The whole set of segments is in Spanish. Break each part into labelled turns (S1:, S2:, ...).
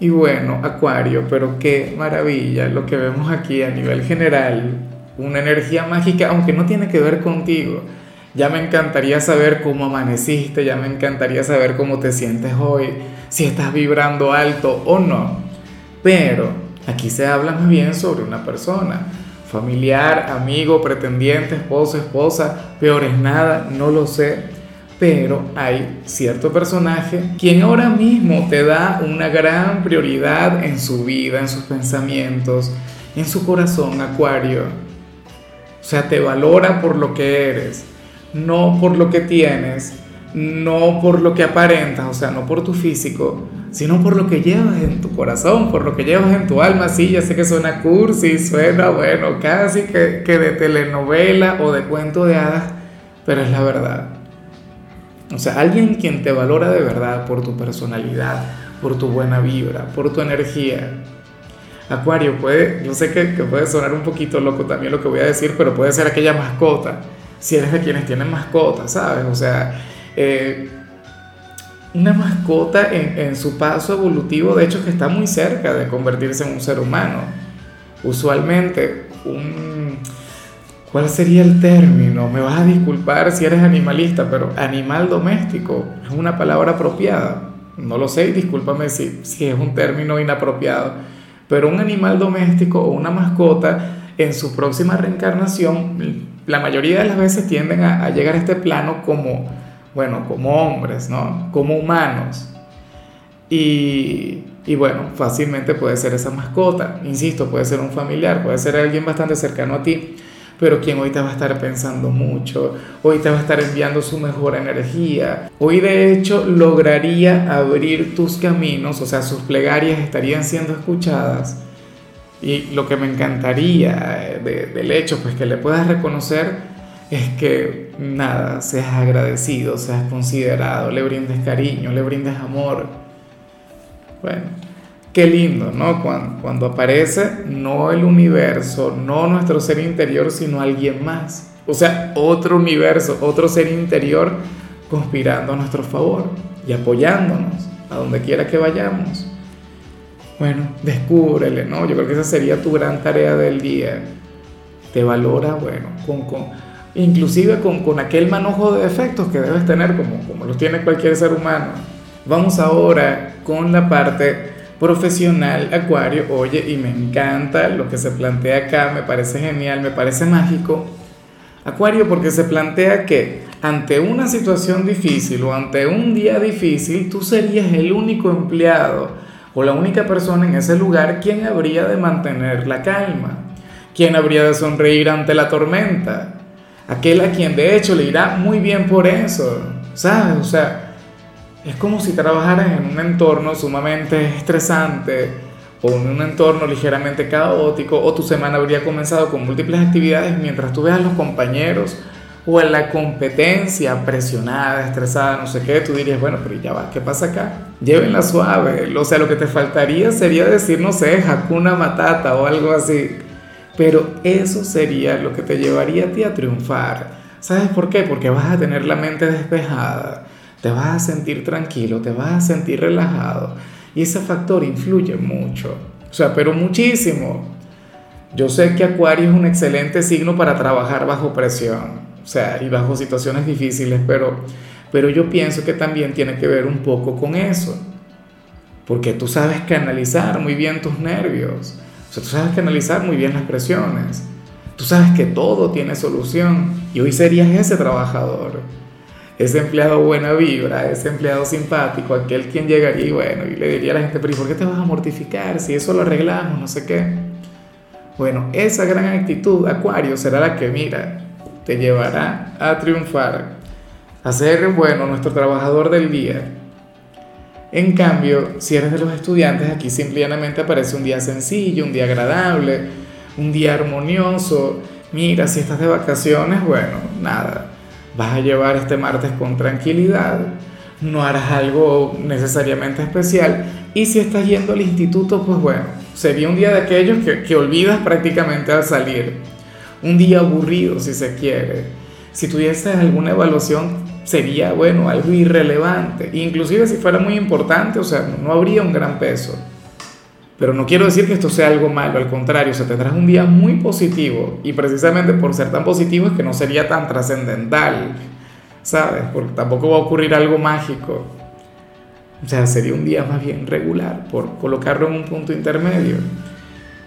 S1: Y bueno, Acuario, pero qué maravilla lo que vemos aquí a nivel general, una energía mágica, aunque no tiene que ver contigo. Ya me encantaría saber cómo amaneciste, ya me encantaría saber cómo te sientes hoy, si estás vibrando alto o no. Pero aquí se habla más bien sobre una persona, familiar, amigo, pretendiente, esposo, esposa, peor es nada, no lo sé pero hay cierto personaje quien ahora mismo te da una gran prioridad en su vida, en sus pensamientos, en su corazón, Acuario. O sea, te valora por lo que eres, no por lo que tienes, no por lo que aparentas, o sea, no por tu físico, sino por lo que llevas en tu corazón, por lo que llevas en tu alma. Sí, ya sé que suena cursi, suena, bueno, casi que, que de telenovela o de cuento de hadas, pero es la verdad. O sea, alguien quien te valora de verdad por tu personalidad, por tu buena vibra, por tu energía. Acuario puede, yo sé que, puede sonar un poquito loco también lo que voy a decir, pero puede ser aquella mascota, si eres de quienes tienen mascotas, ¿sabes? O sea, eh, una mascota en, en, su paso evolutivo, de hecho, que está muy cerca de convertirse en un ser humano. Usualmente, un, ¿Cuál sería el término? Me vas a disculpar si eres animalista, pero animal doméstico es una palabra apropiada. No lo sé, discúlpame si, si es un término inapropiado. Pero un animal doméstico o una mascota en su próxima reencarnación, la mayoría de las veces tienden a, llegar a este plano como, bueno, como hombres, ¿no? Como humanos. Y, y bueno, fácilmente puede ser esa mascota. Insisto, puede ser un familiar, puede ser alguien bastante cercano a ti pero quien hoy te va a estar pensando mucho, hoy te va a estar enviando su mejor energía, hoy de hecho lograría abrir tus caminos, o sea, sus plegarias estarían siendo escuchadas. Y lo que me encantaría del hecho, pues que le puedas reconocer, es que nada, seas agradecido, seas considerado, le brindes cariño, le brindes amor. Bueno, Qué lindo, ¿no? Cuando, aparece no el universo, no nuestro ser interior, sino alguien más. O sea, otro universo, otro ser interior conspirando a nuestro favor y apoyándonos a donde quiera que vayamos. Bueno, descúbrele, ¿no? Yo creo que esa sería tu gran tarea del día. Te valora, bueno, con, con inclusive con, con, aquel manojo de defectos que debes tener como, como los tiene cualquier ser humano. Vamos ahora con la parte profesional Acuario, oye, y me encanta lo que se plantea acá, me parece genial, me parece mágico. Acuario, porque se plantea que ante una situación difícil o ante un día difícil, tú serías el único empleado o la única persona en ese lugar quien habría de mantener la calma, quien habría de sonreír ante la tormenta, aquel a quien de hecho le irá muy bien por eso, ¿sabes? O sea, es como si trabajaras en un entorno sumamente estresante o en un entorno ligeramente caótico o tu semana habría comenzado con múltiples actividades mientras tú veas a los compañeros o en la competencia presionada, estresada, no sé qué, tú dirías, bueno, pero ya va, ¿qué pasa acá? Llévenla suave, o sea, lo que te faltaría sería decir, no sé, Hakuna Matata o algo así, pero eso sería lo que te llevaría a ti a triunfar. ¿Sabes por qué? Porque vas a tener la mente despejada, te vas a sentir tranquilo, te vas a sentir relajado. Y ese factor influye mucho, o sea, pero muchísimo. Yo sé que Acuario es un excelente signo para trabajar bajo presión, o sea, y bajo situaciones difíciles, pero, pero yo pienso que también tiene que ver un poco con eso, porque tú sabes canalizar muy bien tus nervios, o sea, tú sabes canalizar muy bien las presiones, tú sabes que todo tiene solución, y hoy serías ese trabajador ese empleado buena vibra, ese empleado simpático, aquel quien llegaría y bueno, y le diría a la gente, pero ¿y por qué te vas a mortificar si eso lo arreglamos, no sé qué? Bueno, esa gran actitud, Acuario, será la que, mira, te llevará a triunfar, a ser, bueno, nuestro trabajador del día. En cambio, si eres de los estudiantes, aquí simplemente aparece un día sencillo, un día agradable, un día armonioso. Mira, si estás de vacaciones, bueno, nada, vas a llevar este martes con tranquilidad, no harás algo necesariamente especial. Y si estás yendo al instituto, pues bueno, sería un día de aquellos que, que olvidas prácticamente al salir. Un día aburrido, si se quiere. Si tuvieses alguna evaluación, sería, bueno, algo irrelevante. Inclusive si fuera muy importante, o sea, no habría un gran peso. Pero no quiero decir que esto sea algo malo, al contrario, o sea, tendrás un día muy positivo y precisamente por ser tan positivo es que no sería tan trascendental, ¿sabes? Porque tampoco va a ocurrir algo mágico. O sea, sería un día más bien regular, por colocarlo en un punto intermedio.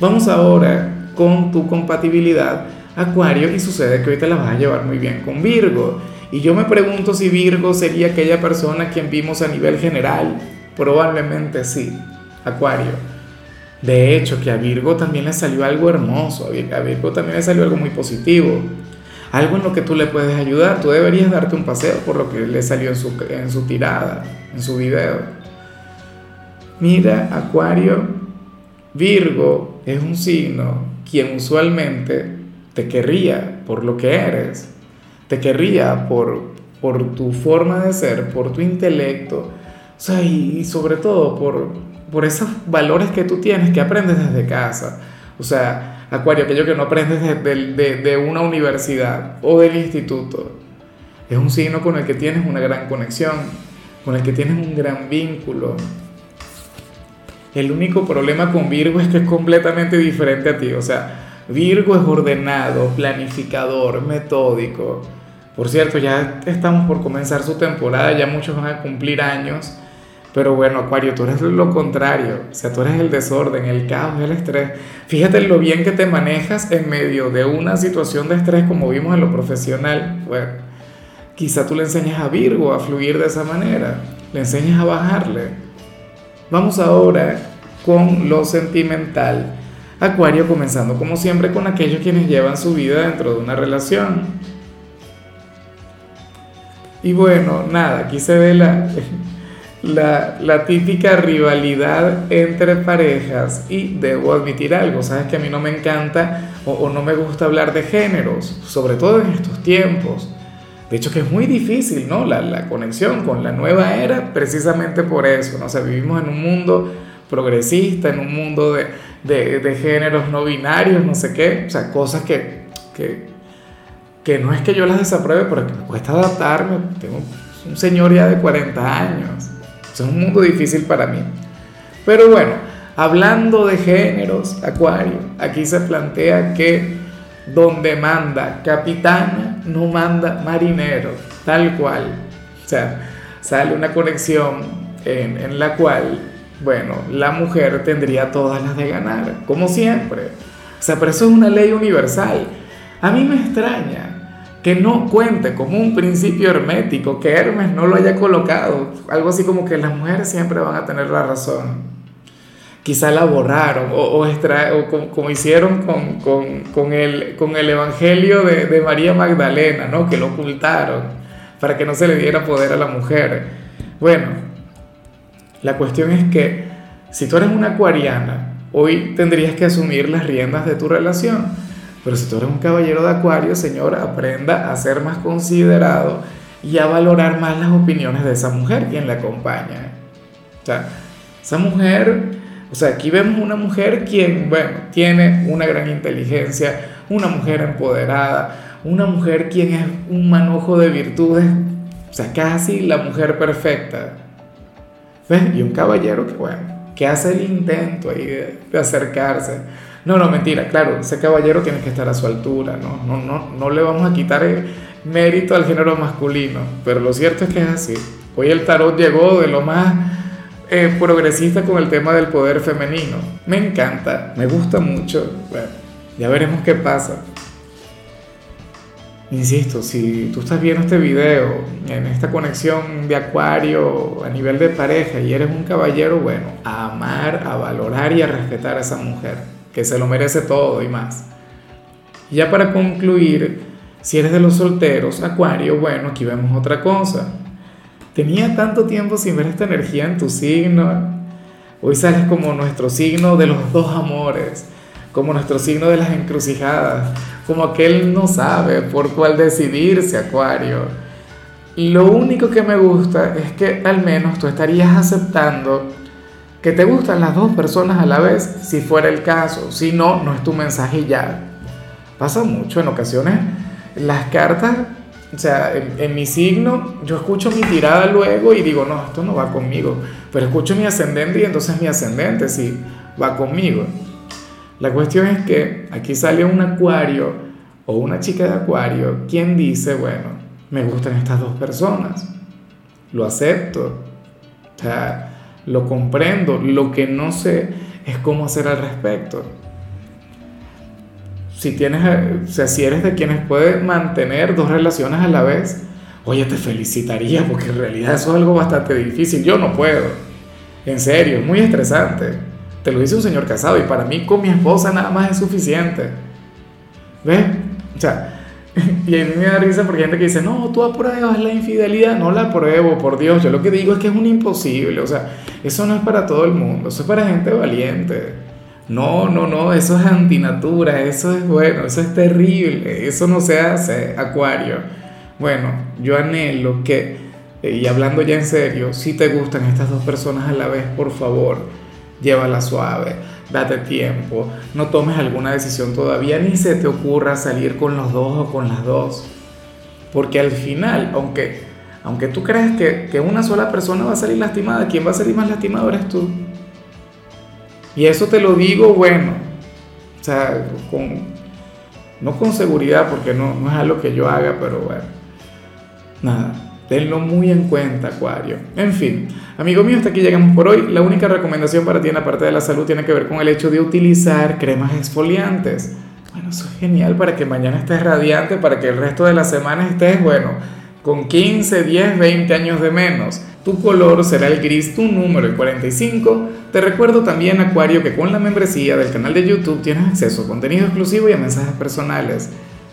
S1: Vamos ahora con tu compatibilidad, Acuario, y sucede que hoy te la vas a llevar muy bien con Virgo. Y yo me pregunto si Virgo sería aquella persona quien vimos a nivel general. Probablemente sí, Acuario. De hecho, que a Virgo también le salió algo hermoso, a Virgo también le salió algo muy positivo, algo en lo que tú le puedes ayudar. Tú deberías darte un paseo por lo que le salió en su, tirada, en su video. Mira, Acuario, Virgo es un signo quien usualmente te querría por lo que eres, te querría por, por tu forma de ser, por tu intelecto, o sea, y sobre todo por, por esos valores que tú tienes que aprendes desde casa. O sea, Acuario, aquello que no aprendes de, una universidad o del instituto. Es un signo con el que tienes una gran conexión, con el que tienes un gran vínculo. El único problema con Virgo es que es completamente diferente a ti. O sea, Virgo es ordenado, planificador, metódico. Por cierto, ya estamos por comenzar su temporada, ya muchos van a cumplir años. Pero bueno, Acuario, tú eres lo contrario, o sea, tú eres el desorden, el caos, el estrés. Fíjate lo bien que te manejas en medio de una situación de estrés como vimos en lo profesional. Bueno, quizá tú le enseñas a Virgo a fluir de esa manera, le enseñas a bajarle. Vamos ahora con lo sentimental. Acuario comenzando como siempre con aquellos quienes llevan su vida dentro de una relación. Y bueno, nada, aquí se ve la, la, típica rivalidad entre parejas y debo admitir algo, sabes que a mí no me encanta o, no me gusta hablar de géneros, sobre todo en estos tiempos. De hecho que es muy difícil, ¿no? La, conexión con la nueva era precisamente por eso, ¿no? O sea, vivimos en un mundo progresista, en un mundo de, géneros no binarios, no sé qué, o sea, cosas que, que, que no es que yo las desapruebe, pero que me cuesta adaptarme, tengo un señor ya de 40 años es un mundo difícil para mí. Pero bueno, hablando de géneros, Acuario, aquí se plantea que donde manda capitana, no manda marinero, tal cual. O sea, sale una conexión en, en la cual, bueno, la mujer tendría todas las de ganar, como siempre. O sea, pero eso es una ley universal. A mí me extraña que no cuente como un principio hermético, que Hermes no lo haya colocado, algo así como que las mujeres siempre van a tener la razón. Quizá la borraron o, o, como, hicieron con, con, con, el, con el Evangelio de, de, María Magdalena, ¿no? que lo ocultaron para que no se le diera poder a la mujer. Bueno, la cuestión es que si tú eres una acuariana, hoy tendrías que asumir las riendas de tu relación pero si tú eres un caballero de acuario, señor, aprenda a ser más considerado y a valorar más las opiniones de esa mujer quien la acompaña. O sea, esa mujer, o sea, aquí vemos una mujer quien, bueno, tiene una gran inteligencia, una mujer empoderada, una mujer quien es un manojo de virtudes, o sea, casi la mujer perfecta. ¿Ves? Y un caballero que, bueno, que hace el intento ahí de, de acercarse no, no, mentira, claro, ese caballero tiene que estar a su altura, no, no, no, no le vamos a quitar mérito al género masculino, pero lo cierto es que es así. Hoy el tarot llegó de lo más eh, progresista con el tema del poder femenino. Me encanta, me gusta mucho. Bueno, ya veremos qué pasa. Insisto, si tú estás viendo este video en esta conexión de acuario a nivel de pareja y eres un caballero, bueno, a amar, a valorar y a respetar a esa mujer que se lo merece todo y más. Y ya para concluir, si eres de los solteros, Acuario, bueno, aquí vemos otra cosa. Tenía tanto tiempo sin ver esta energía en tu signo. Hoy sales como nuestro signo de los dos amores, como nuestro signo de las encrucijadas, como aquel no sabe por cuál decidirse, Acuario. Lo único que me gusta es que al menos tú estarías aceptando que te gustan las dos personas a la vez, si fuera el caso. Si no, no es tu mensaje ya. Pasa mucho en ocasiones. Las cartas, o sea, en, mi signo, yo escucho mi tirada luego y digo, no, esto no va conmigo. Pero escucho mi ascendente y entonces mi ascendente sí va conmigo. La cuestión es que aquí sale un acuario o una chica de acuario quien dice, bueno, me gustan estas dos personas, lo acepto, o sea, lo comprendo, lo que no sé es cómo hacer al respecto. Si tienes, o sea, si eres de quienes pueden mantener dos relaciones a la vez, oye, te felicitaría porque en realidad eso es algo bastante difícil. Yo no puedo. En serio, es muy estresante. Te lo dice un señor casado y para mí con mi esposa nada más es suficiente. ¿Ves? O sea, y a mí me da risa porque gente que dice, no, tú apruebas la infidelidad. No la apruebo, por Dios. Yo lo que digo es que es un imposible. O sea, eso no es para todo el mundo. Eso es para gente valiente. No, no, no. Eso es antinatura. Eso es bueno. Eso es terrible. Eso no se hace, Acuario. Bueno, yo anhelo que, y hablando ya en serio, si te gustan estas dos personas a la vez, por favor llévala suave, date tiempo, no tomes alguna decisión todavía, ni se te ocurra salir con los dos o con las dos. Porque al final, aunque, aunque tú creas que, que una sola persona va a salir lastimada, quien va a salir más lastimado eres tú. Y eso te lo digo, bueno, o sea, con, no con seguridad, porque no, no es algo que yo haga, pero bueno, nada Tenlo muy en cuenta, Acuario. En fin, amigo mío, hasta aquí llegamos por hoy. La única recomendación para ti en la parte de la salud tiene que ver con el hecho de utilizar cremas exfoliantes. Bueno, eso es genial para que mañana estés radiante, para que el resto de la semana estés, bueno, con 15, 10, 20 años de menos. Tu color será el gris, tu número el 45. Te recuerdo también, Acuario, que con la membresía del canal de YouTube tienes acceso a contenido exclusivo y a mensajes personales.